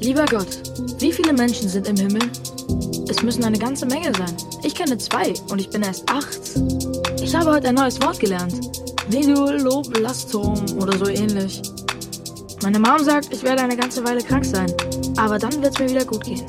Lieber Gott, wie viele Menschen sind im Himmel? Es müssen eine ganze Menge sein. Ich kenne zwei und ich bin erst acht. Ich habe heute ein neues Wort gelernt. Meduloblastom oder so ähnlich. Meine Mom sagt, ich werde eine ganze Weile krank sein. Aber dann wird es mir wieder gut gehen.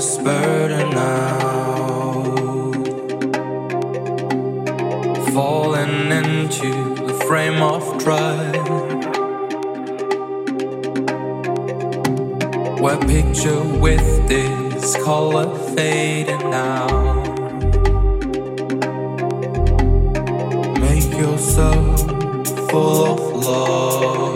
This burden now. Falling into the frame of drive. Where picture with this color fading now. Make yourself full of love.